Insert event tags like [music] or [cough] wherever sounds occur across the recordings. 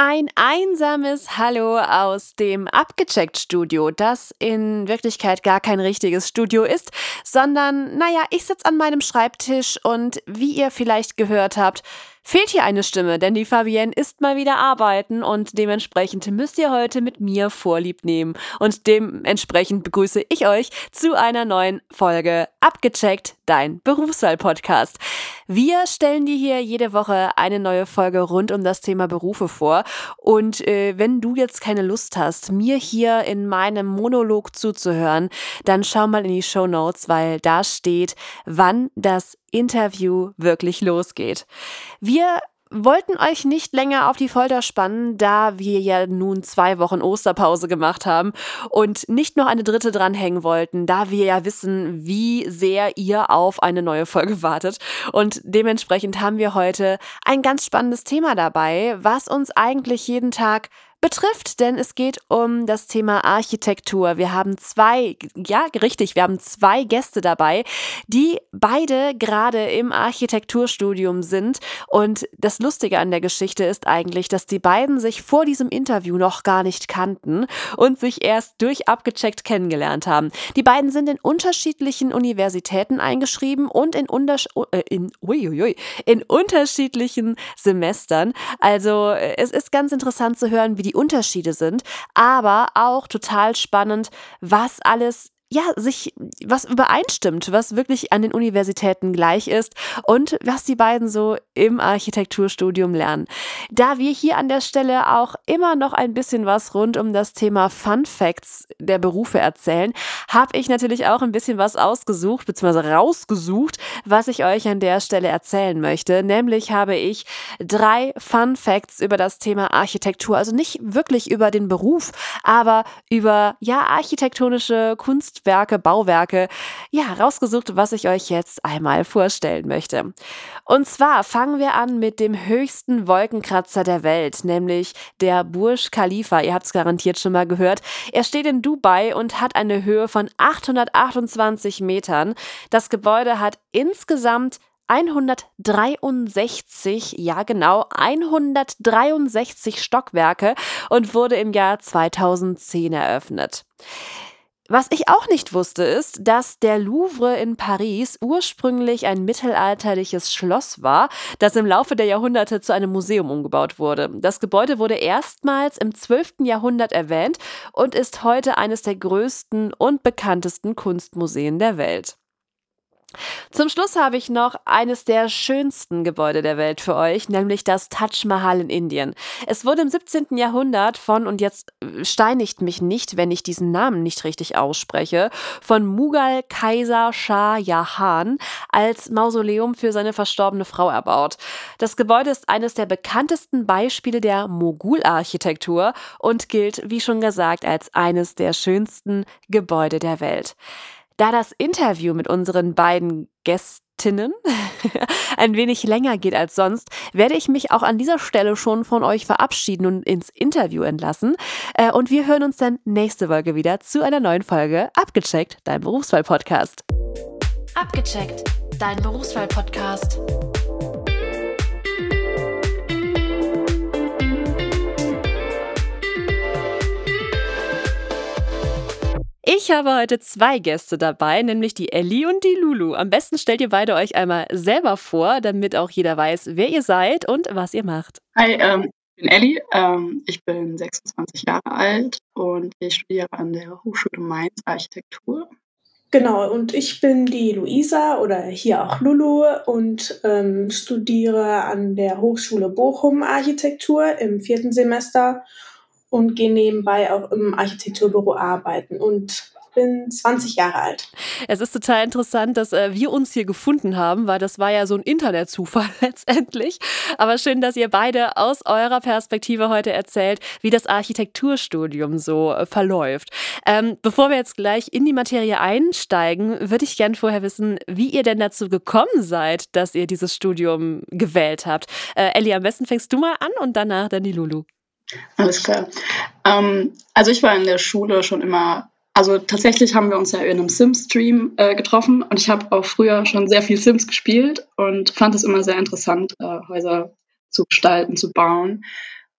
Ein einsames Hallo aus dem Abgecheckt-Studio, das in Wirklichkeit gar kein richtiges Studio ist, sondern, naja, ich sitze an meinem Schreibtisch und wie ihr vielleicht gehört habt, fehlt hier eine Stimme, denn die Fabienne ist mal wieder arbeiten und dementsprechend müsst ihr heute mit mir Vorlieb nehmen. Und dementsprechend begrüße ich euch zu einer neuen Folge Abgecheckt, dein Berufswahl-Podcast. Wir stellen dir hier jede Woche eine neue Folge rund um das Thema Berufe vor. Und äh, wenn du jetzt keine Lust hast, mir hier in meinem Monolog zuzuhören, dann schau mal in die Show Notes, weil da steht, wann das Interview wirklich losgeht. Wir wollten euch nicht länger auf die Folter spannen, da wir ja nun zwei Wochen Osterpause gemacht haben und nicht noch eine dritte dranhängen wollten, da wir ja wissen, wie sehr ihr auf eine neue Folge wartet. Und dementsprechend haben wir heute ein ganz spannendes Thema dabei, was uns eigentlich jeden Tag betrifft, denn es geht um das Thema Architektur. Wir haben zwei, ja, richtig, wir haben zwei Gäste dabei, die beide gerade im Architekturstudium sind. Und das Lustige an der Geschichte ist eigentlich, dass die beiden sich vor diesem Interview noch gar nicht kannten und sich erst durch abgecheckt kennengelernt haben. Die beiden sind in unterschiedlichen Universitäten eingeschrieben und in, unters äh, in, uiuiui, in unterschiedlichen Semestern. Also äh, es ist ganz interessant zu hören, wie die Unterschiede sind, aber auch total spannend, was alles ja, sich was übereinstimmt, was wirklich an den Universitäten gleich ist und was die beiden so im Architekturstudium lernen. Da wir hier an der Stelle auch immer noch ein bisschen was rund um das Thema Fun Facts der Berufe erzählen, habe ich natürlich auch ein bisschen was ausgesucht, beziehungsweise rausgesucht, was ich euch an der Stelle erzählen möchte. Nämlich habe ich drei Fun Facts über das Thema Architektur, also nicht wirklich über den Beruf, aber über ja architektonische Kunst Kunstwerke, Bauwerke, ja, rausgesucht, was ich euch jetzt einmal vorstellen möchte. Und zwar fangen wir an mit dem höchsten Wolkenkratzer der Welt, nämlich der Burj Khalifa. Ihr habt es garantiert schon mal gehört. Er steht in Dubai und hat eine Höhe von 828 Metern. Das Gebäude hat insgesamt 163, ja genau, 163 Stockwerke und wurde im Jahr 2010 eröffnet. Was ich auch nicht wusste, ist, dass der Louvre in Paris ursprünglich ein mittelalterliches Schloss war, das im Laufe der Jahrhunderte zu einem Museum umgebaut wurde. Das Gebäude wurde erstmals im 12. Jahrhundert erwähnt und ist heute eines der größten und bekanntesten Kunstmuseen der Welt. Zum Schluss habe ich noch eines der schönsten Gebäude der Welt für euch, nämlich das Taj Mahal in Indien. Es wurde im 17. Jahrhundert von, und jetzt äh, steinigt mich nicht, wenn ich diesen Namen nicht richtig ausspreche, von Mughal Kaiser Shah Jahan als Mausoleum für seine verstorbene Frau erbaut. Das Gebäude ist eines der bekanntesten Beispiele der Mogul-Architektur und gilt, wie schon gesagt, als eines der schönsten Gebäude der Welt. Da das Interview mit unseren beiden Gästinnen [laughs] ein wenig länger geht als sonst, werde ich mich auch an dieser Stelle schon von euch verabschieden und ins Interview entlassen. Äh, und wir hören uns dann nächste Folge wieder zu einer neuen Folge Abgecheckt, dein Berufswahl-Podcast. Abgecheckt, dein Berufswahl-Podcast. Ich habe heute zwei Gäste dabei, nämlich die Ellie und die Lulu. Am besten stellt ihr beide euch einmal selber vor, damit auch jeder weiß, wer ihr seid und was ihr macht. Hi, ähm, ich bin Ellie, ähm, ich bin 26 Jahre alt und ich studiere an der Hochschule Mainz Architektur. Genau, und ich bin die Luisa oder hier auch Lulu und ähm, studiere an der Hochschule Bochum Architektur im vierten Semester und gehe nebenbei auch im Architekturbüro arbeiten und bin 20 Jahre alt. Es ist total interessant, dass äh, wir uns hier gefunden haben, weil das war ja so ein Internetzufall [laughs] letztendlich. Aber schön, dass ihr beide aus eurer Perspektive heute erzählt, wie das Architekturstudium so äh, verläuft. Ähm, bevor wir jetzt gleich in die Materie einsteigen, würde ich gern vorher wissen, wie ihr denn dazu gekommen seid, dass ihr dieses Studium gewählt habt. Äh, Ellie, am besten fängst du mal an und danach dann die Lulu. Alles klar. Ähm, also ich war in der Schule schon immer, also tatsächlich haben wir uns ja in einem Sims-Stream äh, getroffen und ich habe auch früher schon sehr viel Sims gespielt und fand es immer sehr interessant, äh, Häuser zu gestalten, zu bauen.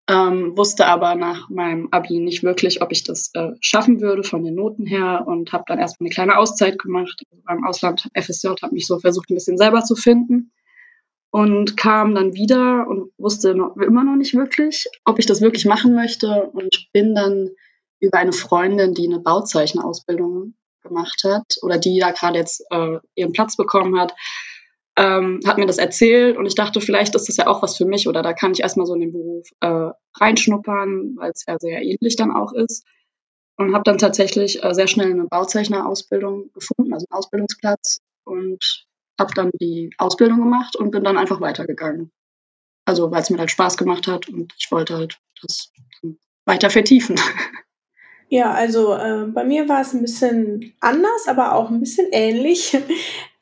ähm, wusste aber nach meinem Abi nicht wirklich, ob ich das äh, schaffen würde von den Noten her und habe dann erstmal eine kleine Auszeit gemacht also beim Ausland FSJ, habe mich so versucht, ein bisschen selber zu finden und kam dann wieder und wusste noch, immer noch nicht wirklich, ob ich das wirklich machen möchte. Und bin dann über eine Freundin, die eine Bauzeichner-Ausbildung gemacht hat oder die da gerade jetzt äh, ihren Platz bekommen hat, ähm, hat mir das erzählt. Und ich dachte, vielleicht ist das ja auch was für mich oder da kann ich erstmal so in den Beruf äh, reinschnuppern, weil es ja sehr ähnlich dann auch ist. Und habe dann tatsächlich äh, sehr schnell eine Bauzeichnerausbildung gefunden, also einen Ausbildungsplatz. Und habe dann die Ausbildung gemacht und bin dann einfach weitergegangen. Also weil es mir halt Spaß gemacht hat und ich wollte halt das weiter vertiefen. [laughs] Ja, also äh, bei mir war es ein bisschen anders, aber auch ein bisschen ähnlich. [laughs]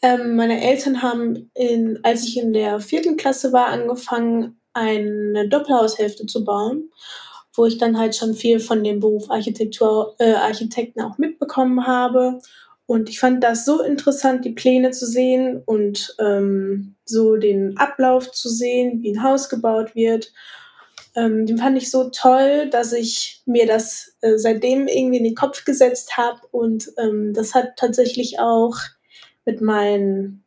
Ähm, meine Eltern haben, in, als ich in der vierten Klasse war, angefangen, eine Doppelhaushälfte zu bauen, wo ich dann halt schon viel von dem Beruf Architektur, äh, Architekten auch mitbekommen habe. Und ich fand das so interessant, die Pläne zu sehen und ähm, so den Ablauf zu sehen, wie ein Haus gebaut wird. Ähm, den fand ich so toll, dass ich mir das äh, seitdem irgendwie in den Kopf gesetzt habe. Und ähm, das hat tatsächlich auch mit meinen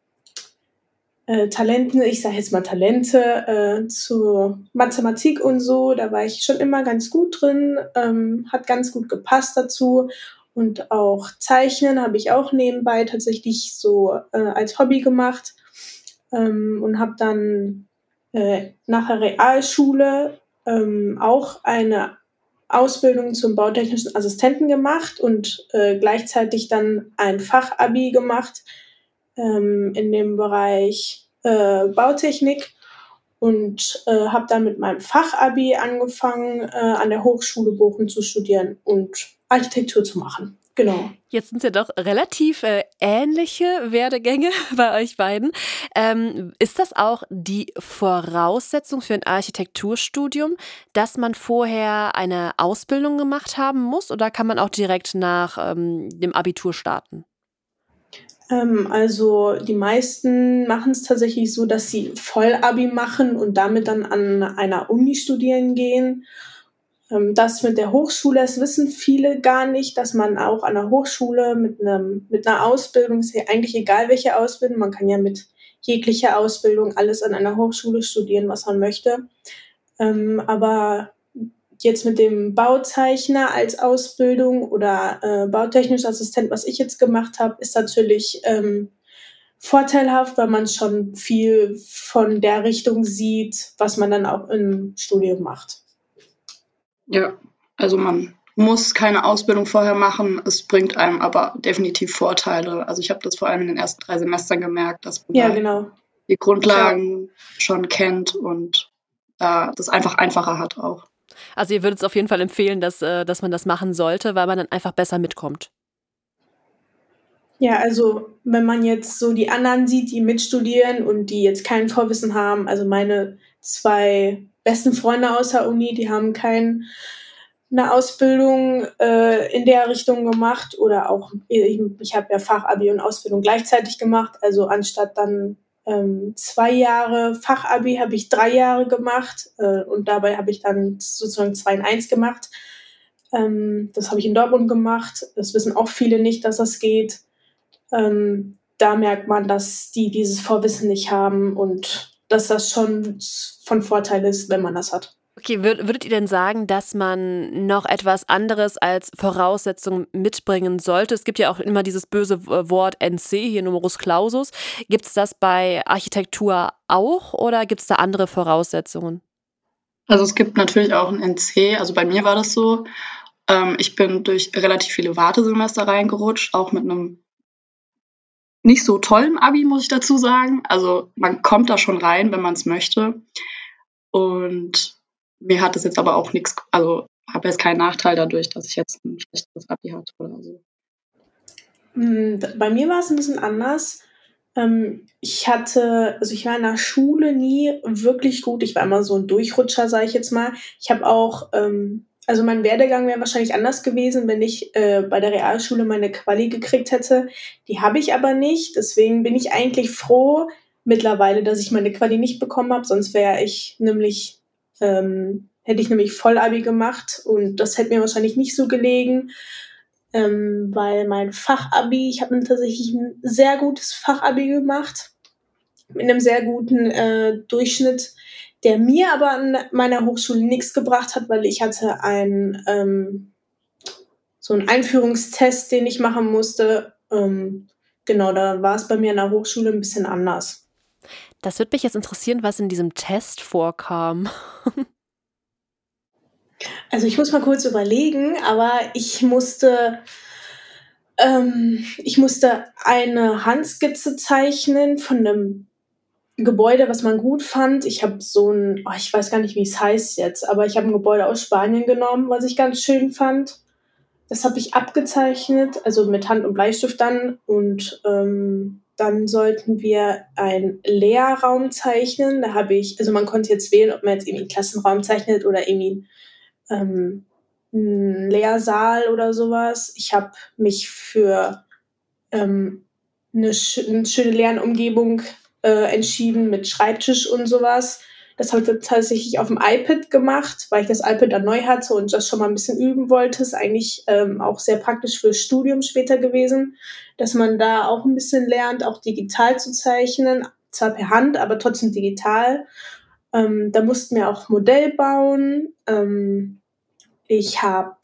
äh, Talenten, ich sage jetzt mal Talente, äh, zur Mathematik und so, da war ich schon immer ganz gut drin, ähm, hat ganz gut gepasst dazu. Und auch Zeichnen habe ich auch nebenbei tatsächlich so äh, als Hobby gemacht. Ähm, und habe dann äh, nach der Realschule ähm, auch eine Ausbildung zum bautechnischen Assistenten gemacht und äh, gleichzeitig dann ein Fachabi gemacht ähm, in dem Bereich äh, Bautechnik und äh, habe dann mit meinem Fachabi angefangen, äh, an der Hochschule Bochum zu studieren und Architektur zu machen. Genau. Jetzt sind es ja doch relativ äh, ähnliche Werdegänge [laughs] bei euch beiden. Ähm, ist das auch die Voraussetzung für ein Architekturstudium, dass man vorher eine Ausbildung gemacht haben muss oder kann man auch direkt nach ähm, dem Abitur starten? Ähm, also die meisten machen es tatsächlich so, dass sie Vollabi machen und damit dann an einer Uni studieren gehen. Ähm, das mit der Hochschule, das wissen viele gar nicht, dass man auch an der Hochschule mit, einem, mit einer Ausbildung, ist ja eigentlich egal welche Ausbildung, man kann ja mit jeglicher Ausbildung alles an einer Hochschule studieren, was man möchte. Ähm, aber jetzt mit dem Bauzeichner als Ausbildung oder äh, bautechnischer Assistent, was ich jetzt gemacht habe, ist natürlich ähm, vorteilhaft, weil man schon viel von der Richtung sieht, was man dann auch im Studium macht. Ja, also man muss keine Ausbildung vorher machen. Es bringt einem aber definitiv Vorteile. Also ich habe das vor allem in den ersten drei Semestern gemerkt, dass man ja, genau. die Grundlagen ja. schon kennt und da das einfach einfacher hat auch. Also ihr würdet es auf jeden Fall empfehlen, dass, äh, dass man das machen sollte, weil man dann einfach besser mitkommt. Ja, also wenn man jetzt so die anderen sieht, die mitstudieren und die jetzt kein Vorwissen haben, also meine zwei besten Freunde aus der Uni, die haben keine Ausbildung äh, in der Richtung gemacht oder auch, ich, ich habe ja Fachabi und Ausbildung gleichzeitig gemacht, also anstatt dann ähm, zwei Jahre Fachabi habe ich drei Jahre gemacht äh, und dabei habe ich dann sozusagen zwei in eins gemacht. Ähm, das habe ich in Dortmund gemacht. Das wissen auch viele nicht, dass das geht. Ähm, da merkt man, dass die dieses Vorwissen nicht haben und dass das schon von Vorteil ist, wenn man das hat. Okay, würdet ihr denn sagen, dass man noch etwas anderes als Voraussetzung mitbringen sollte? Es gibt ja auch immer dieses böse Wort NC, hier Numerus Clausus. Gibt es das bei Architektur auch oder gibt es da andere Voraussetzungen? Also es gibt natürlich auch ein NC, also bei mir war das so. Ähm, ich bin durch relativ viele Wartesemester reingerutscht, auch mit einem nicht so tollen Abi, muss ich dazu sagen. Also man kommt da schon rein, wenn man es möchte. Und mir hat es jetzt aber auch nichts, also habe jetzt keinen Nachteil dadurch, dass ich jetzt ein schlechteres Abi hatte oder so. Hm, bei mir war es ein bisschen anders. Ähm, ich hatte, also ich war in der Schule nie wirklich gut. Ich war immer so ein Durchrutscher, sage ich jetzt mal. Ich habe auch, ähm, also mein Werdegang wäre wahrscheinlich anders gewesen, wenn ich äh, bei der Realschule meine Quali gekriegt hätte. Die habe ich aber nicht. Deswegen bin ich eigentlich froh mittlerweile, dass ich meine Quali nicht bekommen habe. Sonst wäre ich nämlich ähm, hätte ich nämlich Vollabi gemacht und das hätte mir wahrscheinlich nicht so gelegen, ähm, weil mein Fachabi, ich habe tatsächlich ein sehr gutes Fachabi gemacht mit einem sehr guten äh, Durchschnitt, der mir aber an meiner Hochschule nichts gebracht hat, weil ich hatte ein ähm, so einen Einführungstest, den ich machen musste. Ähm, genau, da war es bei mir an der Hochschule ein bisschen anders. Das würde mich jetzt interessieren, was in diesem Test vorkam. [laughs] also ich muss mal kurz überlegen, aber ich musste ähm, ich musste eine Handskizze zeichnen von einem Gebäude, was man gut fand. Ich habe so ein, oh, ich weiß gar nicht, wie es heißt jetzt, aber ich habe ein Gebäude aus Spanien genommen, was ich ganz schön fand. Das habe ich abgezeichnet, also mit Hand und Bleistift dann. Und ähm, dann sollten wir einen Lehrraum zeichnen. Da habe ich, also man konnte jetzt wählen, ob man jetzt irgendwie einen Klassenraum zeichnet oder irgendwie ähm, einen Lehrsaal oder sowas. Ich habe mich für ähm, eine, sch eine schöne Lernumgebung äh, entschieden mit Schreibtisch und sowas. Das habe ich tatsächlich auf dem iPad gemacht, weil ich das iPad dann neu hatte und das schon mal ein bisschen üben wollte. Ist eigentlich ähm, auch sehr praktisch fürs Studium später gewesen, dass man da auch ein bisschen lernt, auch digital zu zeichnen. Zwar per Hand, aber trotzdem digital. Ähm, da mussten wir auch Modell bauen. Ähm, ich habe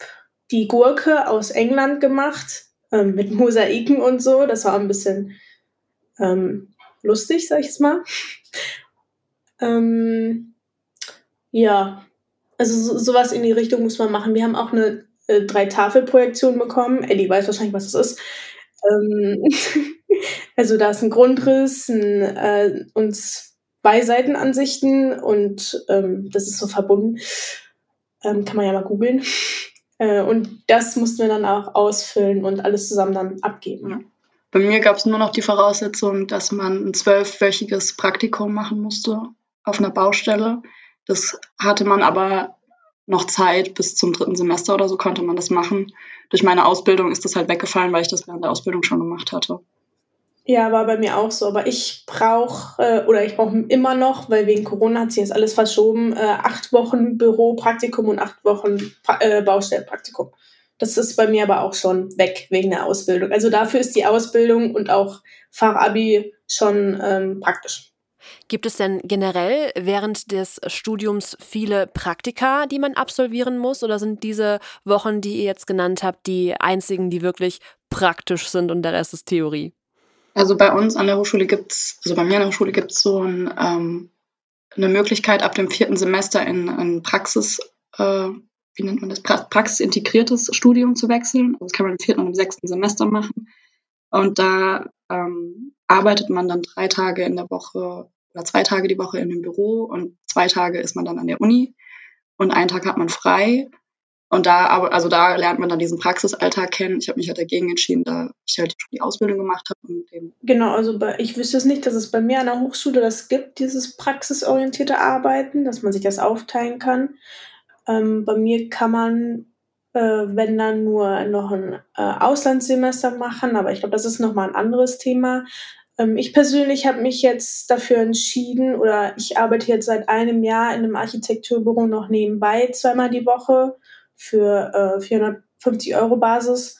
die Gurke aus England gemacht ähm, mit Mosaiken und so. Das war ein bisschen ähm, lustig, sag ich jetzt mal. Ähm, ja, also so, sowas in die Richtung muss man machen. Wir haben auch eine äh, Drei-Tafel-Projektion bekommen. Ellie weiß wahrscheinlich, was das ist. Ähm, [laughs] also da ist ein Grundriss ein, äh, und zwei Seitenansichten und ähm, das ist so verbunden. Ähm, kann man ja mal googeln. [laughs] Äh, und das mussten wir dann auch ausfüllen und alles zusammen dann abgeben. Bei mir gab es nur noch die Voraussetzung, dass man ein zwölfwöchiges Praktikum machen musste auf einer Baustelle. Das hatte man aber noch Zeit bis zum dritten Semester oder so konnte man das machen. Durch meine Ausbildung ist das halt weggefallen, weil ich das während der Ausbildung schon gemacht hatte. Ja, war bei mir auch so. Aber ich brauche, äh, oder ich brauche immer noch, weil wegen Corona hat sich jetzt alles verschoben, äh, acht Wochen Büropraktikum und acht Wochen pra äh, Baustellenpraktikum. Das ist bei mir aber auch schon weg wegen der Ausbildung. Also dafür ist die Ausbildung und auch Fachabi schon ähm, praktisch. Gibt es denn generell während des Studiums viele Praktika, die man absolvieren muss? Oder sind diese Wochen, die ihr jetzt genannt habt, die einzigen, die wirklich praktisch sind und der Rest ist Theorie? Also bei uns an der Hochschule gibt es, also bei mir an der Hochschule gibt es so ein, ähm, eine Möglichkeit, ab dem vierten Semester in, in Praxis äh, wie nennt man das, praxisintegriertes Studium zu wechseln. Das kann man im vierten und im sechsten Semester machen. Und da ähm, arbeitet man dann drei Tage in der Woche oder zwei Tage die Woche in dem Büro und zwei Tage ist man dann an der Uni und einen Tag hat man frei. Und da, also da lernt man dann diesen Praxisalltag kennen. Ich habe mich halt dagegen entschieden, da ich halt die Ausbildung gemacht habe. genau, also bei, ich wüsste es nicht, dass es bei mir an der Hochschule das gibt, dieses praxisorientierte Arbeiten, dass man sich das aufteilen kann. Ähm, bei mir kann man, äh, wenn dann nur noch ein äh, Auslandssemester machen, aber ich glaube, das ist nochmal ein anderes Thema. Ähm, ich persönlich habe mich jetzt dafür entschieden oder ich arbeite jetzt seit einem Jahr in einem Architekturbüro noch nebenbei zweimal die Woche für äh, 450 Euro Basis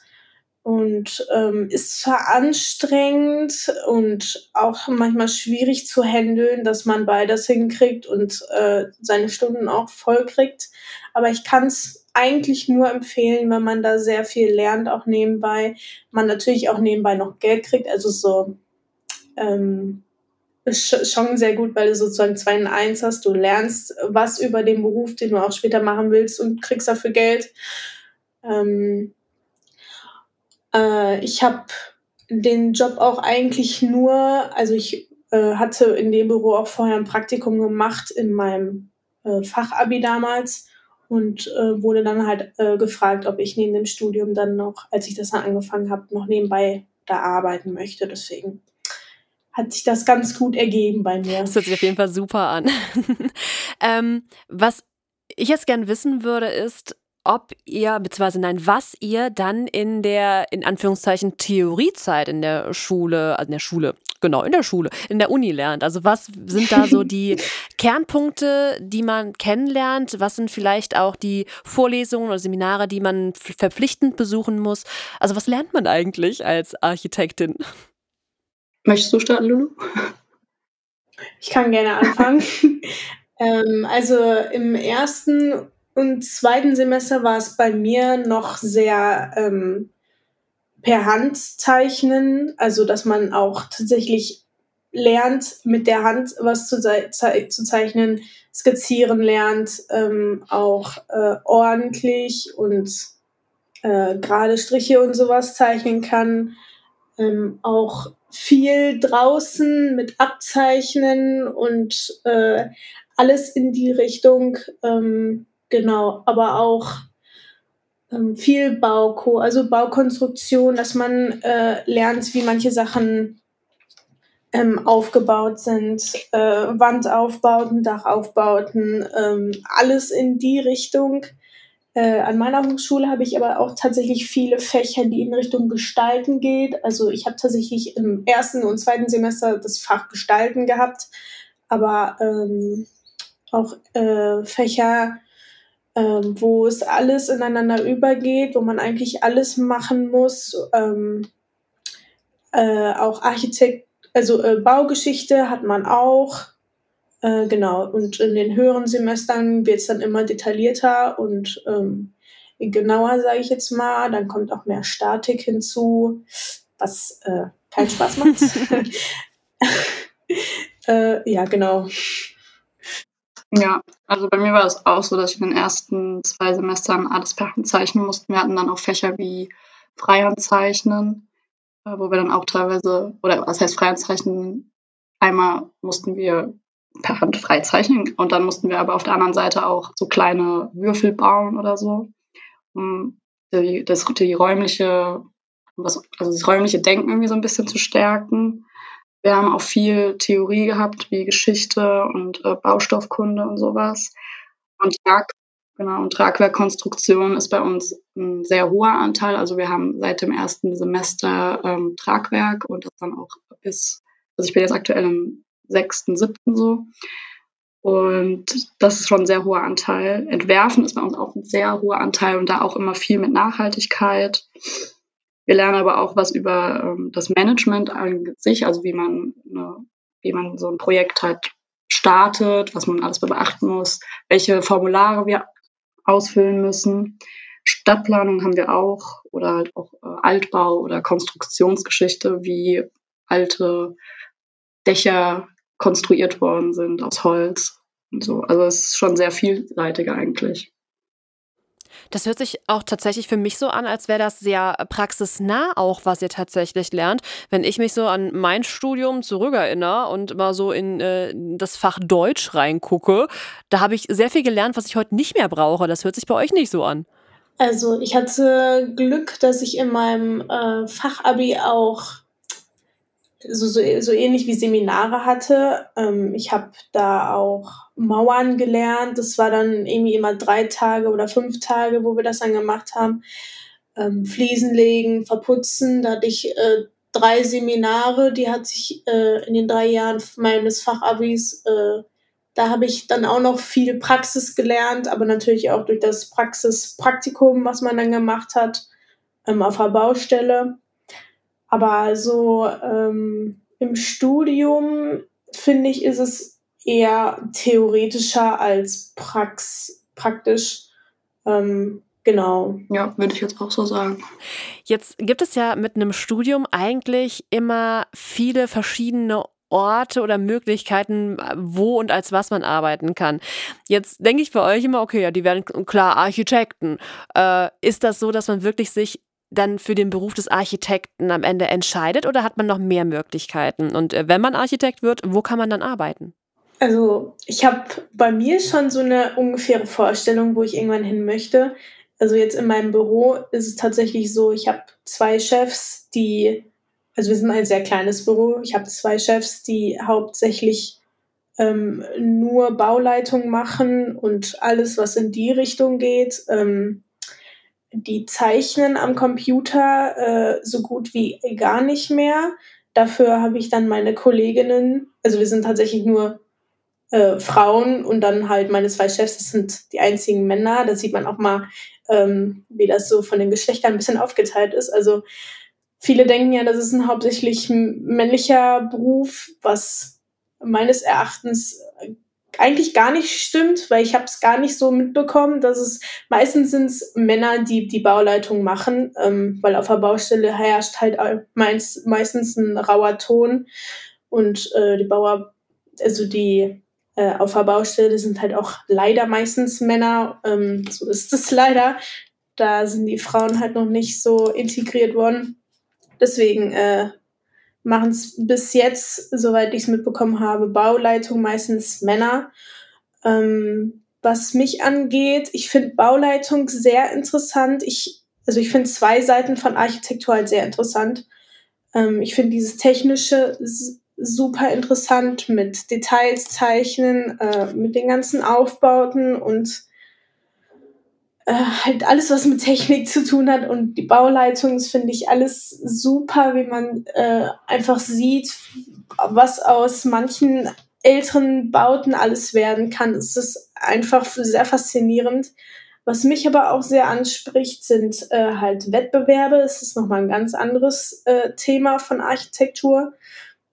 und ähm, ist zwar anstrengend und auch manchmal schwierig zu handeln, dass man beides hinkriegt und äh, seine Stunden auch voll kriegt. Aber ich kann es eigentlich nur empfehlen, wenn man da sehr viel lernt, auch nebenbei. Man natürlich auch nebenbei noch Geld kriegt. Also so ähm, ist schon sehr gut, weil du sozusagen zwei in eins hast. Du lernst was über den Beruf, den du auch später machen willst und kriegst dafür Geld. Ähm, äh, ich habe den Job auch eigentlich nur, also ich äh, hatte in dem Büro auch vorher ein Praktikum gemacht in meinem äh, Fachabi damals und äh, wurde dann halt äh, gefragt, ob ich neben dem Studium dann noch, als ich das dann angefangen habe, noch nebenbei da arbeiten möchte. Deswegen hat sich das ganz gut ergeben bei mir. Das hört sich auf jeden Fall super an. [laughs] ähm, was ich jetzt gern wissen würde, ist, ob ihr, beziehungsweise nein, was ihr dann in der, in Anführungszeichen, Theoriezeit in der Schule, also in der Schule, genau, in der Schule, in der Uni lernt. Also was sind da so die [laughs] Kernpunkte, die man kennenlernt? Was sind vielleicht auch die Vorlesungen oder Seminare, die man verpflichtend besuchen muss? Also was lernt man eigentlich als Architektin? Möchtest du starten, Lulu? Ich kann gerne anfangen. [laughs] ähm, also im ersten und zweiten Semester war es bei mir noch sehr ähm, per Hand zeichnen, also dass man auch tatsächlich lernt, mit der Hand was zu, ze zu zeichnen, skizzieren lernt, ähm, auch äh, ordentlich und äh, gerade Striche und sowas zeichnen kann, ähm, auch viel draußen mit Abzeichnen und äh, alles in die Richtung, ähm, genau, aber auch ähm, viel Bauko, also Baukonstruktion, dass man äh, lernt, wie manche Sachen ähm, aufgebaut sind, äh, Wandaufbauten, Dachaufbauten, ähm, alles in die Richtung. Äh, an meiner Hochschule habe ich aber auch tatsächlich viele Fächer, die in Richtung Gestalten geht. Also ich habe tatsächlich im ersten und zweiten Semester das Fach Gestalten gehabt, aber ähm, auch äh, Fächer, äh, wo es alles ineinander übergeht, wo man eigentlich alles machen muss. Ähm, äh, auch Architekt, also äh, Baugeschichte hat man auch. Äh, genau, und in den höheren Semestern wird es dann immer detaillierter und ähm, genauer, sage ich jetzt mal. Dann kommt auch mehr Statik hinzu, was äh, keinen Spaß macht. [laughs] äh, ja, genau. Ja, also bei mir war es auch so, dass ich in den ersten zwei Semestern alles per Hand zeichnen mussten. Wir hatten dann auch Fächer wie Freihandzeichnen, äh, wo wir dann auch teilweise, oder was heißt Freihandzeichnen? Einmal mussten wir per Hand frei zeichnen. Und dann mussten wir aber auf der anderen Seite auch so kleine Würfel bauen oder so, um die, das, die räumliche, also das räumliche Denken irgendwie so ein bisschen zu stärken. Wir haben auch viel Theorie gehabt, wie Geschichte und äh, Baustoffkunde und sowas. Und Trag, genau, und Tragwerkkonstruktion ist bei uns ein sehr hoher Anteil. Also wir haben seit dem ersten Semester ähm, Tragwerk und das dann auch bis, also ich bin jetzt aktuell im sechsten, siebten so. Und das ist schon ein sehr hoher Anteil. Entwerfen ist bei uns auch ein sehr hoher Anteil und da auch immer viel mit Nachhaltigkeit. Wir lernen aber auch was über ähm, das Management an sich, also wie man, ne, wie man so ein Projekt halt startet, was man alles beachten muss, welche Formulare wir ausfüllen müssen. Stadtplanung haben wir auch oder halt auch äh, Altbau oder Konstruktionsgeschichte, wie alte Dächer konstruiert worden sind aus Holz und so. Also es ist schon sehr vielseitig eigentlich. Das hört sich auch tatsächlich für mich so an, als wäre das sehr praxisnah auch, was ihr tatsächlich lernt. Wenn ich mich so an mein Studium zurückerinnere und mal so in äh, das Fach Deutsch reingucke, da habe ich sehr viel gelernt, was ich heute nicht mehr brauche. Das hört sich bei euch nicht so an. Also ich hatte Glück, dass ich in meinem äh, Fachabi auch so, so, so ähnlich wie Seminare hatte. Ähm, ich habe da auch Mauern gelernt. Das war dann irgendwie immer drei Tage oder fünf Tage, wo wir das dann gemacht haben. Ähm, Fliesen legen, verputzen. Da hatte ich äh, drei Seminare, die hat sich äh, in den drei Jahren meines Fachabis, äh, da habe ich dann auch noch viel Praxis gelernt, aber natürlich auch durch das Praxispraktikum, was man dann gemacht hat ähm, auf der Baustelle. Aber so ähm, im Studium, finde ich, ist es eher theoretischer als prax praktisch. Ähm, genau. Ja, würde ich jetzt auch so sagen. Jetzt gibt es ja mit einem Studium eigentlich immer viele verschiedene Orte oder Möglichkeiten, wo und als was man arbeiten kann. Jetzt denke ich bei euch immer, okay, ja, die werden klar Architekten. Äh, ist das so, dass man wirklich sich dann für den Beruf des Architekten am Ende entscheidet oder hat man noch mehr Möglichkeiten? Und äh, wenn man Architekt wird, wo kann man dann arbeiten? Also ich habe bei mir schon so eine ungefähre Vorstellung, wo ich irgendwann hin möchte. Also jetzt in meinem Büro ist es tatsächlich so, ich habe zwei Chefs, die, also wir sind ein sehr kleines Büro, ich habe zwei Chefs, die hauptsächlich ähm, nur Bauleitung machen und alles, was in die Richtung geht. Ähm, die zeichnen am Computer äh, so gut wie gar nicht mehr. Dafür habe ich dann meine Kolleginnen, also wir sind tatsächlich nur äh, Frauen und dann halt meine zwei Chefs, das sind die einzigen Männer. Da sieht man auch mal, ähm, wie das so von den Geschlechtern ein bisschen aufgeteilt ist. Also viele denken ja, das ist ein hauptsächlich männlicher Beruf, was meines Erachtens eigentlich gar nicht stimmt, weil ich habe es gar nicht so mitbekommen, dass es meistens sind es Männer, die die Bauleitung machen, ähm, weil auf der Baustelle herrscht halt meist, meistens ein rauer Ton und äh, die Bauer, also die äh, auf der Baustelle sind halt auch leider meistens Männer, ähm, so ist es [laughs] leider. Da sind die Frauen halt noch nicht so integriert worden. Deswegen äh, machen es bis jetzt, soweit ich es mitbekommen habe, Bauleitung meistens Männer. Ähm, was mich angeht, ich finde Bauleitung sehr interessant. Ich, also ich finde zwei Seiten von Architektur halt sehr interessant. Ähm, ich finde dieses technische super interessant mit Details zeichnen, äh, mit den ganzen Aufbauten und äh, halt alles, was mit Technik zu tun hat und die Bauleitung, das finde ich alles super, wie man äh, einfach sieht, was aus manchen älteren Bauten alles werden kann. Es ist einfach sehr faszinierend. Was mich aber auch sehr anspricht, sind äh, halt Wettbewerbe. Es ist nochmal ein ganz anderes äh, Thema von Architektur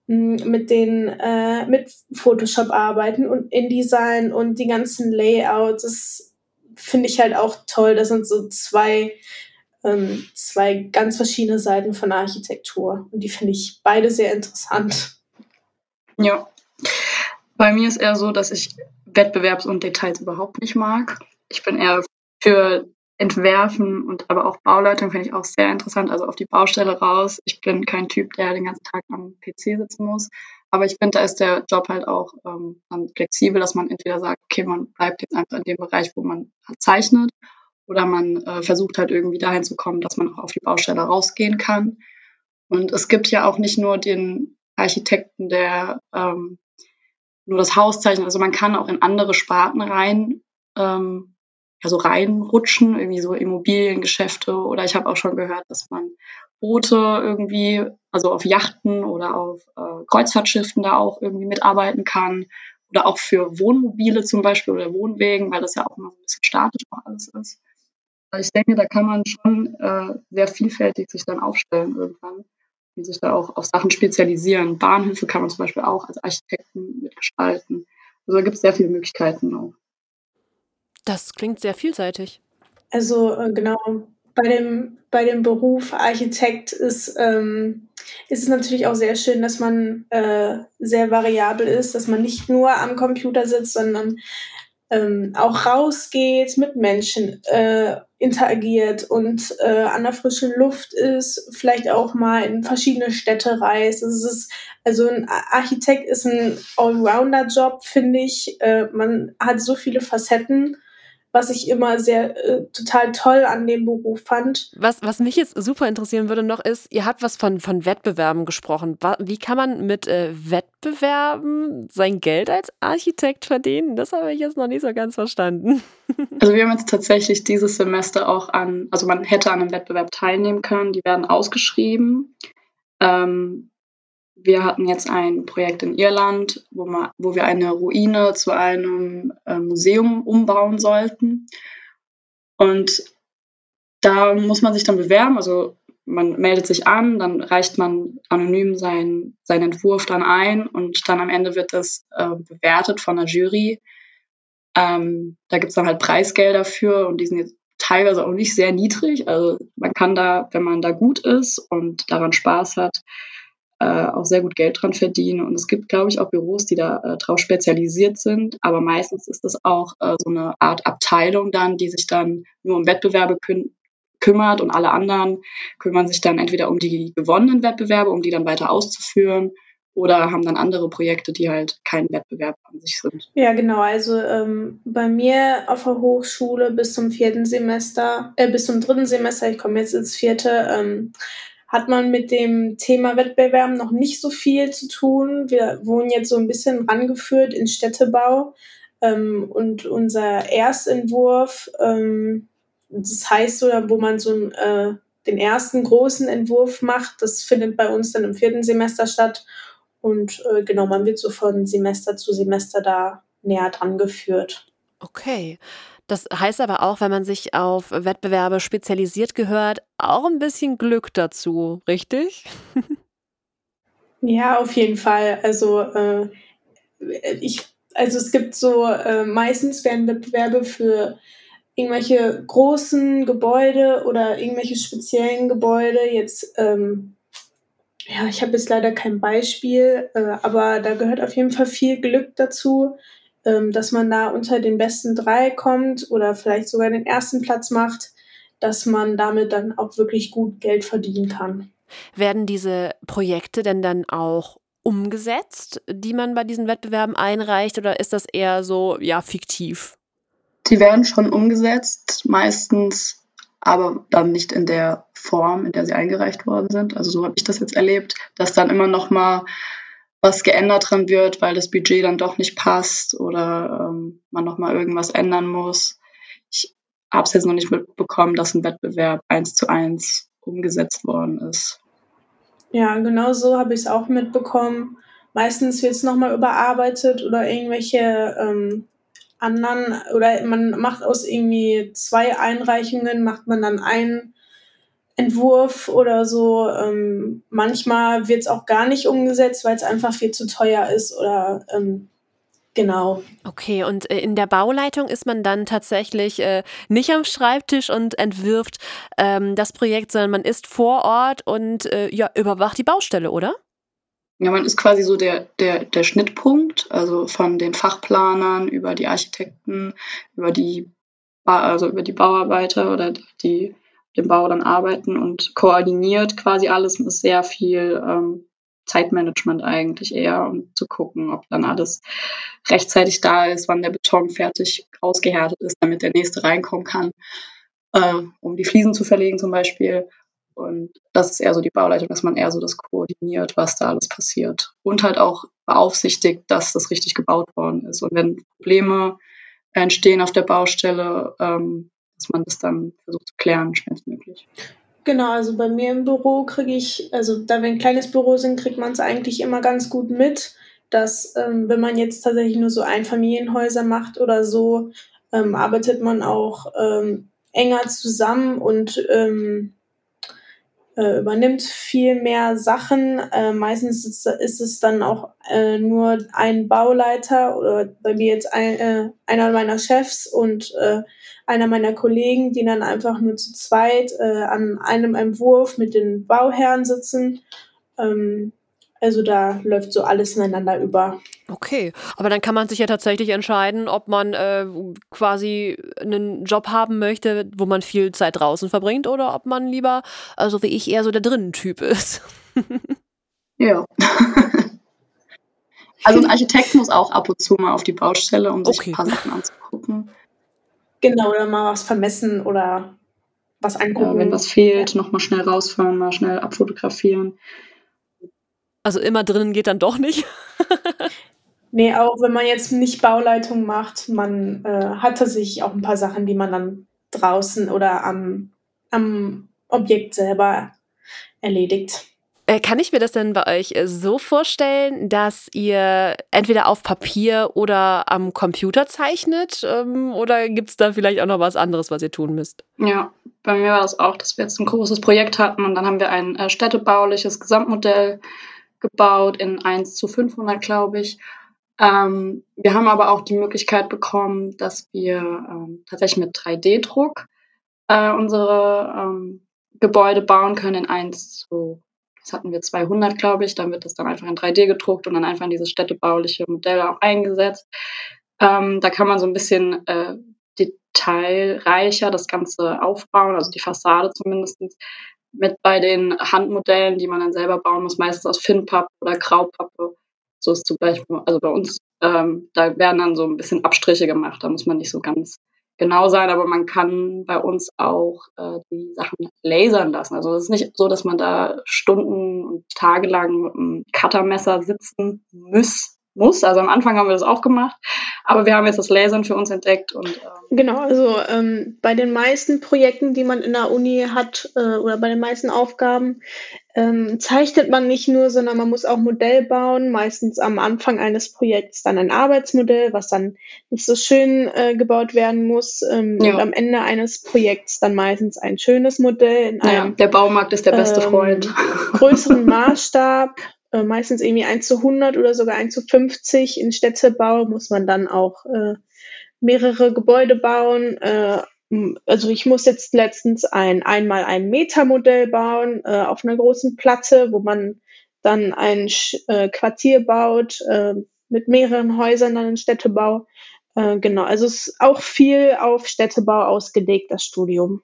mit den äh, mit Photoshop arbeiten und InDesign und die ganzen Layouts. Das finde ich halt auch toll. Das sind so zwei, ähm, zwei ganz verschiedene Seiten von Architektur. Und die finde ich beide sehr interessant. Ja. Bei mir ist eher so, dass ich Wettbewerbs- und Details überhaupt nicht mag. Ich bin eher für Entwerfen und aber auch Bauleitung finde ich auch sehr interessant. Also auf die Baustelle raus. Ich bin kein Typ, der den ganzen Tag am PC sitzen muss. Aber ich finde, da ist der Job halt auch ähm, dann flexibel, dass man entweder sagt, okay, man bleibt jetzt einfach in dem Bereich, wo man zeichnet, oder man äh, versucht halt irgendwie dahin zu kommen, dass man auch auf die Baustelle rausgehen kann. Und es gibt ja auch nicht nur den Architekten, der ähm, nur das Haus zeichnet. Also man kann auch in andere Sparten rein ähm, ja, so reinrutschen, irgendwie so Immobiliengeschäfte oder ich habe auch schon gehört, dass man Boote irgendwie, also auf Yachten oder auf äh, Kreuzfahrtschiffen da auch irgendwie mitarbeiten kann oder auch für Wohnmobile zum Beispiel oder Wohnwegen, weil das ja auch immer so ein bisschen statisch auch alles ist. Also ich denke, da kann man schon äh, sehr vielfältig sich dann aufstellen irgendwann und sich da auch auf Sachen spezialisieren. Bahnhöfe kann man zum Beispiel auch als Architekten mitgestalten. Also da gibt es sehr viele Möglichkeiten auch. Das klingt sehr vielseitig. Also äh, genau, bei dem, bei dem Beruf Architekt ist, ähm, ist es natürlich auch sehr schön, dass man äh, sehr variabel ist, dass man nicht nur am Computer sitzt, sondern ähm, auch rausgeht, mit Menschen äh, interagiert und äh, an der frischen Luft ist, vielleicht auch mal in verschiedene Städte reist. Es ist, also ein Architekt ist ein Allrounder-Job, finde ich. Äh, man hat so viele Facetten was ich immer sehr äh, total toll an dem Beruf fand. Was, was mich jetzt super interessieren würde noch ist, ihr habt was von, von Wettbewerben gesprochen. Wie kann man mit äh, Wettbewerben sein Geld als Architekt verdienen? Das habe ich jetzt noch nicht so ganz verstanden. [laughs] Also wir haben jetzt tatsächlich dieses Semester auch an, also man hätte an einem Wettbewerb teilnehmen können, die werden ausgeschrieben. Ähm, wir hatten jetzt ein Projekt in Irland, wo, man, wo wir eine Ruine zu einem äh, Museum umbauen sollten. Und da muss man sich dann bewerben, also man meldet sich an, dann reicht man anonym seinen, seinen Entwurf dann ein und dann am Ende wird das äh, bewertet von der Jury. Ähm, da gibt es dann halt Preisgelder für und die sind jetzt teilweise auch nicht sehr niedrig. Also man kann da, wenn man da gut ist und daran Spaß hat, äh, auch sehr gut Geld dran verdienen. Und es gibt, glaube ich, auch Büros, die da äh, drauf spezialisiert sind. Aber meistens ist das auch äh, so eine Art Abteilung dann, die sich dann nur um Wettbewerbe kü kümmert und alle anderen kümmern sich dann entweder um die gewonnenen Wettbewerbe, um die dann weiter auszuführen oder haben dann andere Projekte, die halt kein Wettbewerb an sich sind. Ja, genau. Also ähm, bei mir auf der Hochschule bis zum vierten Semester, äh, bis zum dritten Semester, ich komme jetzt ins vierte, ähm, hat man mit dem Thema Wettbewerb noch nicht so viel zu tun. Wir wurden jetzt so ein bisschen rangeführt in Städtebau. Ähm, und unser Erstentwurf, ähm, das heißt, oder wo man so äh, den ersten großen Entwurf macht, das findet bei uns dann im vierten Semester statt. Und äh, genau, man wird so von Semester zu Semester da näher dran geführt. Okay. Das heißt aber auch, wenn man sich auf Wettbewerbe spezialisiert gehört, auch ein bisschen Glück dazu, richtig? ja, auf jeden Fall. Also äh, ich, also es gibt so äh, meistens werden Wettbewerbe für irgendwelche großen Gebäude oder irgendwelche speziellen Gebäude jetzt ähm, ja, ich habe jetzt leider kein Beispiel, äh, aber da gehört auf jeden Fall viel Glück dazu, ähm, dass man da unter den besten drei kommt oder vielleicht sogar den ersten Platz macht, dass man damit dann auch wirklich gut Geld verdienen kann. Werden diese Projekte denn dann auch umgesetzt, die man bei diesen Wettbewerben einreicht, oder ist das eher so, ja, fiktiv? Die werden schon umgesetzt, meistens aber dann nicht in der Form, in der sie eingereicht worden sind. Also so habe ich das jetzt erlebt, dass dann immer noch mal was geändert dran wird, weil das Budget dann doch nicht passt oder ähm, man noch mal irgendwas ändern muss. Ich habe es jetzt noch nicht mitbekommen, dass ein Wettbewerb eins zu eins umgesetzt worden ist. Ja, genau so habe ich es auch mitbekommen. Meistens wird es nochmal überarbeitet oder irgendwelche ähm, anderen oder man macht aus irgendwie zwei Einreichungen, macht man dann einen Entwurf oder so. Ähm, manchmal wird es auch gar nicht umgesetzt, weil es einfach viel zu teuer ist oder ähm, genau. Okay, und äh, in der Bauleitung ist man dann tatsächlich äh, nicht am Schreibtisch und entwirft ähm, das Projekt, sondern man ist vor Ort und äh, ja, überwacht die Baustelle, oder? Ja, man ist quasi so der, der, der Schnittpunkt, also von den Fachplanern über die Architekten, über die, also über die Bauarbeiter oder die den Bau dann arbeiten und koordiniert quasi alles und ist sehr viel ähm, Zeitmanagement eigentlich eher, um zu gucken, ob dann alles rechtzeitig da ist, wann der Beton fertig ausgehärtet ist, damit der nächste reinkommen kann, äh, um die Fliesen zu verlegen zum Beispiel und das ist eher so die Bauleitung, dass man eher so das koordiniert, was da alles passiert. Und halt auch beaufsichtigt, dass das richtig gebaut worden ist. Und wenn Probleme entstehen auf der Baustelle, ähm, dass man das dann versucht zu klären, schnellstmöglich. Genau, also bei mir im Büro kriege ich, also da wir ein kleines Büro sind, kriegt man es eigentlich immer ganz gut mit, dass ähm, wenn man jetzt tatsächlich nur so Einfamilienhäuser macht oder so, ähm, arbeitet man auch ähm, enger zusammen und ähm, äh, übernimmt viel mehr Sachen. Äh, meistens ist, ist, es dann auch äh, nur ein Bauleiter oder bei mir jetzt ein, äh, einer meiner Chefs und äh, einer meiner Kollegen, die dann einfach nur zu zweit äh, an einem Entwurf mit den Bauherren sitzen. Ähm, also da läuft so alles ineinander über. Okay, aber dann kann man sich ja tatsächlich entscheiden, ob man äh, quasi einen Job haben möchte, wo man viel Zeit draußen verbringt oder ob man lieber, also wie ich, eher so der Drinnen-Typ ist. [laughs] ja. also ein Architekt muss auch ab und zu mal auf die Baustelle, um sich okay. ein paar Sachen anzugucken. Genau, oder mal was vermessen oder was angucken. Ja, wenn was fehlt, ja. nochmal schnell rausfahren, mal schnell abfotografieren. Also immer drinnen geht dann doch nicht. nee, auch wenn man jetzt nicht Bauleitung macht, man äh, hat tatsächlich auch ein paar Sachen, die man dann draußen oder am, am Objekt selber erledigt. Äh, kann ich mir das denn bei euch äh, so vorstellen, dass ihr entweder auf Papier oder am Computer zeichnet? Ähm, oder gibt es da vielleicht auch noch was anderes, was ihr tun müsst? Ja, bei mir war das auch, dass wir jetzt ein großes Projekt hatten und dann haben wir ein äh, städtebauliches Gesamtmodell gebaut in 1 zu 500, glaube ich. Ähm, wir haben aber auch die Möglichkeit bekommen, dass wir ähm, tatsächlich mit 3D-Druck äh, unsere ähm, Gebäude bauen können in 1 zu, das hatten wir 200, glaube ich. Dann wird das dann einfach in 3D gedruckt und dann einfach in dieses städtebauliche Modell auch eingesetzt. Ähm, da kann man so ein bisschen äh, detailreicher das Ganze aufbauen, also die Fassade zumindest mit bei den Handmodellen, die man dann selber bauen muss, meistens aus Finnpappe oder Graupappe. So ist zum Beispiel, also bei uns, ähm, da werden dann so ein bisschen Abstriche gemacht, da muss man nicht so ganz genau sein, aber man kann bei uns auch äh, die Sachen lasern lassen. Also es ist nicht so, dass man da Stunden und Tage lang mit einem Cuttermesser sitzen muss, muss. Also am Anfang haben wir das auch gemacht, aber wir haben jetzt das Lasern für uns entdeckt und ähm genau. Also ähm, bei den meisten Projekten, die man in der Uni hat äh, oder bei den meisten Aufgaben ähm, zeichnet man nicht nur, sondern man muss auch Modell bauen. Meistens am Anfang eines Projekts dann ein Arbeitsmodell, was dann nicht so schön äh, gebaut werden muss. Ähm, ja. Und am Ende eines Projekts dann meistens ein schönes Modell in einem. Ja, der Baumarkt ist der beste ähm, Freund. größeren [laughs] Maßstab. Äh, meistens irgendwie 1 zu 100 oder sogar 1 zu 50. In Städtebau muss man dann auch äh, mehrere Gebäude bauen. Äh, also ich muss jetzt letztens ein einmal ein Metamodell bauen äh, auf einer großen Platte, wo man dann ein äh, Quartier baut äh, mit mehreren Häusern dann in Städtebau. Äh, genau, also es ist auch viel auf Städtebau ausgelegt, das Studium.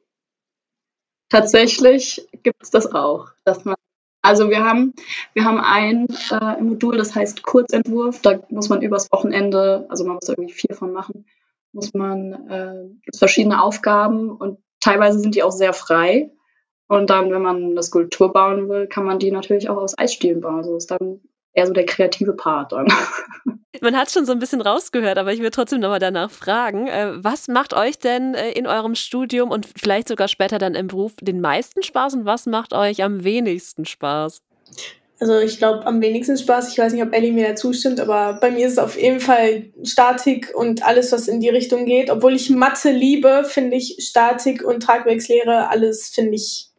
Tatsächlich gibt es das auch, dass man also wir haben, wir haben ein äh, Modul, das heißt Kurzentwurf. Da muss man übers Wochenende, also man muss da irgendwie vier von machen, muss man, äh, verschiedene Aufgaben und teilweise sind die auch sehr frei. Und dann, wenn man eine Skulptur bauen will, kann man die natürlich auch aus Eisstielen bauen. Also ist dann eher so der kreative Part dann. [laughs] Man hat schon so ein bisschen rausgehört, aber ich will trotzdem nochmal danach fragen. Äh, was macht euch denn äh, in eurem Studium und vielleicht sogar später dann im Beruf den meisten Spaß und was macht euch am wenigsten Spaß? Also ich glaube am wenigsten Spaß, ich weiß nicht, ob Ellie mir da zustimmt, aber bei mir ist es auf jeden Fall Statik und alles, was in die Richtung geht. Obwohl ich Mathe liebe, finde ich Statik und Tragwerkslehre, alles finde ich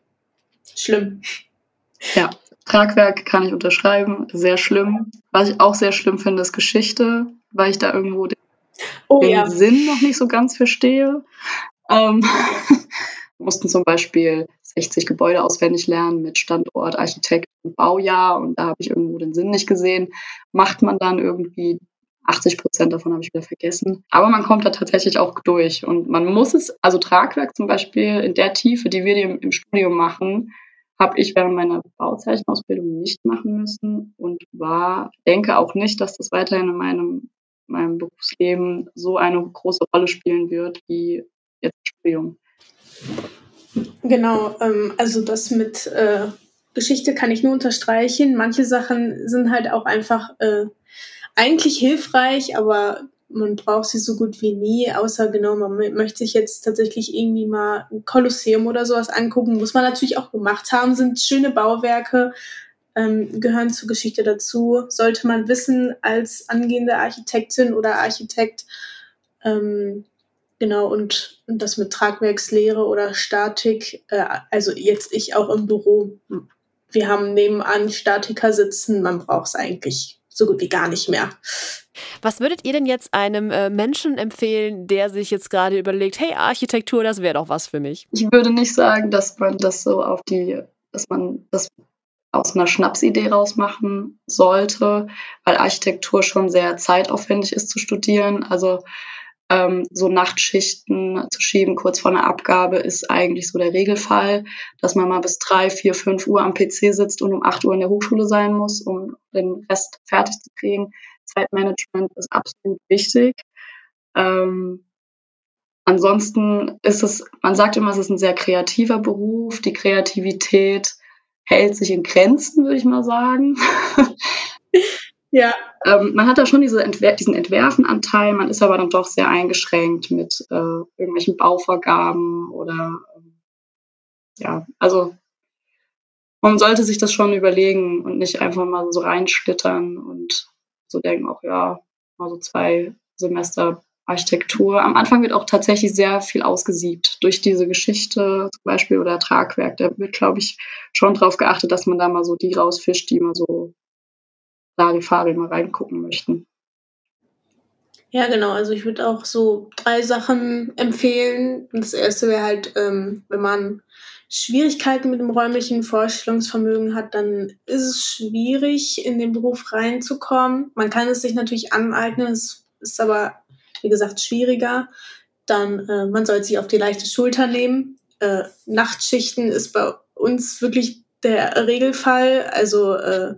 schlimm. Ja, Tragwerk kann ich unterschreiben, sehr schlimm. Was ich auch sehr schlimm finde, ist Geschichte, weil ich da irgendwo den, oh, den ja. Sinn noch nicht so ganz verstehe. Ähm, [laughs] mussten zum Beispiel 60 Gebäude auswendig lernen mit Standort, Architekt und Baujahr und da habe ich irgendwo den Sinn nicht gesehen. Macht man dann irgendwie 80 Prozent davon habe ich wieder vergessen. Aber man kommt da tatsächlich auch durch und man muss es, also Tragwerk zum Beispiel in der Tiefe, die wir im, im Studium machen, habe ich während meiner Bauzeichenausbildung nicht machen müssen und war, denke auch nicht, dass das weiterhin in meinem, meinem Berufsleben so eine große Rolle spielen wird wie jetzt Studium. Genau, ähm, also das mit äh, Geschichte kann ich nur unterstreichen. Manche Sachen sind halt auch einfach äh, eigentlich hilfreich, aber man braucht sie so gut wie nie, außer genau, man möchte sich jetzt tatsächlich irgendwie mal ein Kolosseum oder sowas angucken. Muss man natürlich auch gemacht haben, sind schöne Bauwerke, ähm, gehören zur Geschichte dazu. Sollte man wissen als angehende Architektin oder Architekt, ähm, genau, und, und das mit Tragwerkslehre oder Statik, äh, also jetzt ich auch im Büro, wir haben nebenan Statiker sitzen, man braucht es eigentlich so gut wie gar nicht mehr. Was würdet ihr denn jetzt einem äh, Menschen empfehlen, der sich jetzt gerade überlegt, hey, Architektur, das wäre doch was für mich? Ich würde nicht sagen, dass man das so auf die, dass man das aus einer Schnapsidee rausmachen sollte, weil Architektur schon sehr zeitaufwendig ist zu studieren. Also ähm, so Nachtschichten zu schieben kurz vor einer Abgabe ist eigentlich so der Regelfall, dass man mal bis drei, vier, fünf Uhr am PC sitzt und um acht Uhr in der Hochschule sein muss, um den Rest fertig zu kriegen. Zeitmanagement ist absolut wichtig. Ähm, ansonsten ist es, man sagt immer, es ist ein sehr kreativer Beruf. Die Kreativität hält sich in Grenzen, würde ich mal sagen. [laughs] Ja. Ähm, man hat da schon diese Entwer diesen Entwerfenanteil, man ist aber dann doch sehr eingeschränkt mit äh, irgendwelchen Bauvorgaben oder ähm, ja, also man sollte sich das schon überlegen und nicht einfach mal so reinschlittern und so denken, auch ja, mal so zwei Semester Architektur. Am Anfang wird auch tatsächlich sehr viel ausgesiebt durch diese Geschichte zum Beispiel oder Tragwerk. Da wird, glaube ich, schon drauf geachtet, dass man da mal so die rausfischt, die mal so Larifari mal reingucken möchten. Ja, genau. Also ich würde auch so drei Sachen empfehlen. Das erste wäre halt, ähm, wenn man Schwierigkeiten mit dem räumlichen Vorstellungsvermögen hat, dann ist es schwierig, in den Beruf reinzukommen. Man kann es sich natürlich aneignen, es ist aber, wie gesagt, schwieriger. Dann, äh, man soll sich auf die leichte Schulter nehmen. Äh, Nachtschichten ist bei uns wirklich der Regelfall. Also äh,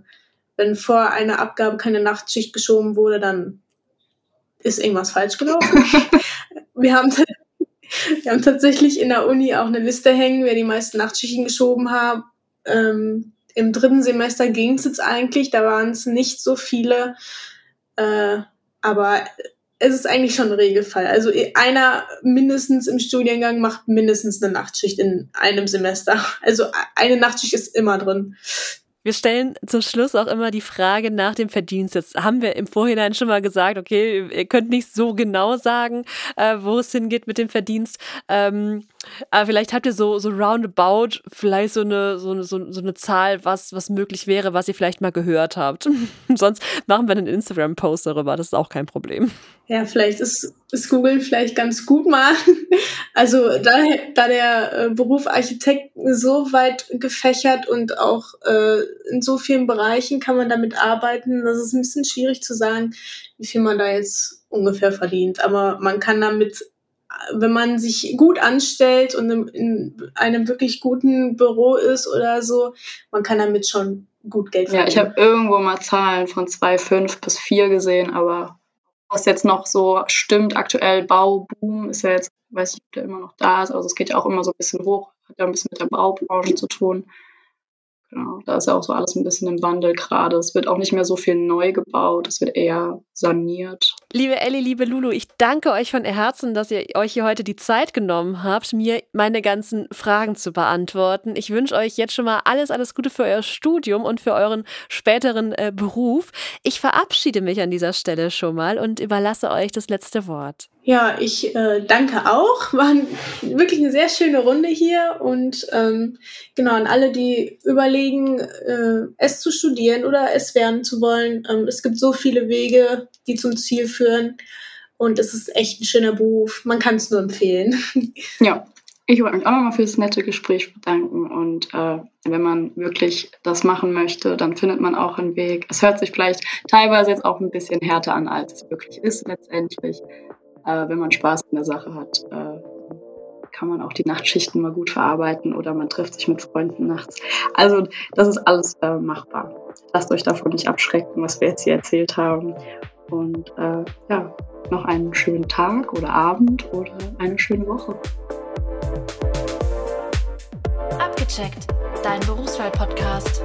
wenn vor einer Abgabe keine Nachtschicht geschoben wurde, dann ist irgendwas falsch gelaufen. [laughs] wir, haben wir haben tatsächlich in der Uni auch eine Liste hängen, wer die meisten Nachtschichten geschoben hat. Ähm, Im dritten Semester ging es jetzt eigentlich, da waren es nicht so viele. Äh, aber es ist eigentlich schon ein Regelfall. Also einer mindestens im Studiengang macht mindestens eine Nachtschicht in einem Semester. Also eine Nachtschicht ist immer drin. Wir stellen zum Schluss auch immer die Frage nach dem Verdienst. Jetzt haben wir im Vorhinein schon mal gesagt, okay, ihr könnt nicht so genau sagen, äh, wo es hingeht mit dem Verdienst. Ähm, aber vielleicht habt ihr so, so roundabout vielleicht so eine, so, eine, so eine Zahl, was, was möglich wäre, was ihr vielleicht mal gehört habt. [laughs] Sonst machen wir einen Instagram-Post darüber, das ist auch kein Problem. Ja, vielleicht ist, ist Google vielleicht ganz gut mal. [laughs] Also da, da der äh, Beruf Architekt so weit gefächert und auch äh, in so vielen Bereichen kann man damit arbeiten, das ist ein bisschen schwierig zu sagen, wie viel man da jetzt ungefähr verdient. Aber man kann damit, wenn man sich gut anstellt und in einem wirklich guten Büro ist oder so, man kann damit schon gut Geld verdienen. Ja, ich habe irgendwo mal Zahlen von 2,5 bis 4 gesehen, aber was jetzt noch so stimmt, aktuell Bauboom ist ja jetzt, weiß ich, ob der immer noch da ist, also es geht ja auch immer so ein bisschen hoch, hat ja ein bisschen mit der Baubranche zu tun. Genau, da ist ja auch so alles ein bisschen im Wandel gerade. Es wird auch nicht mehr so viel neu gebaut, es wird eher saniert. Liebe Elli, liebe Lulu, ich danke euch von Herzen, dass ihr euch hier heute die Zeit genommen habt, mir meine ganzen Fragen zu beantworten. Ich wünsche euch jetzt schon mal alles, alles Gute für euer Studium und für euren späteren äh, Beruf. Ich verabschiede mich an dieser Stelle schon mal und überlasse euch das letzte Wort. Ja, ich äh, danke auch. [laughs] War wirklich eine sehr schöne Runde hier und ähm, genau an alle, die überlegen, äh, es zu studieren oder es werden zu wollen. Ähm, es gibt so viele Wege, die zum Ziel führen und es ist echt ein schöner Beruf. Man kann es nur empfehlen. [laughs] Ja, ich wollte mich auch nochmal für das nette Gespräch bedanken und äh, wenn man wirklich das machen möchte, dann findet man auch einen Weg. Es hört sich vielleicht teilweise jetzt auch ein bisschen härter an, als es wirklich ist letztendlich. Äh, wenn man Spaß in der Sache hat, äh, kann man auch die Nachtschichten mal gut verarbeiten oder man trifft sich mit Freunden nachts. Also das ist alles äh, machbar. Lasst euch davon nicht abschrecken, was wir jetzt hier erzählt haben. Und äh, ja, noch einen schönen Tag oder Abend oder eine schöne Woche. Abgecheckt, dein Berufswahl-Podcast.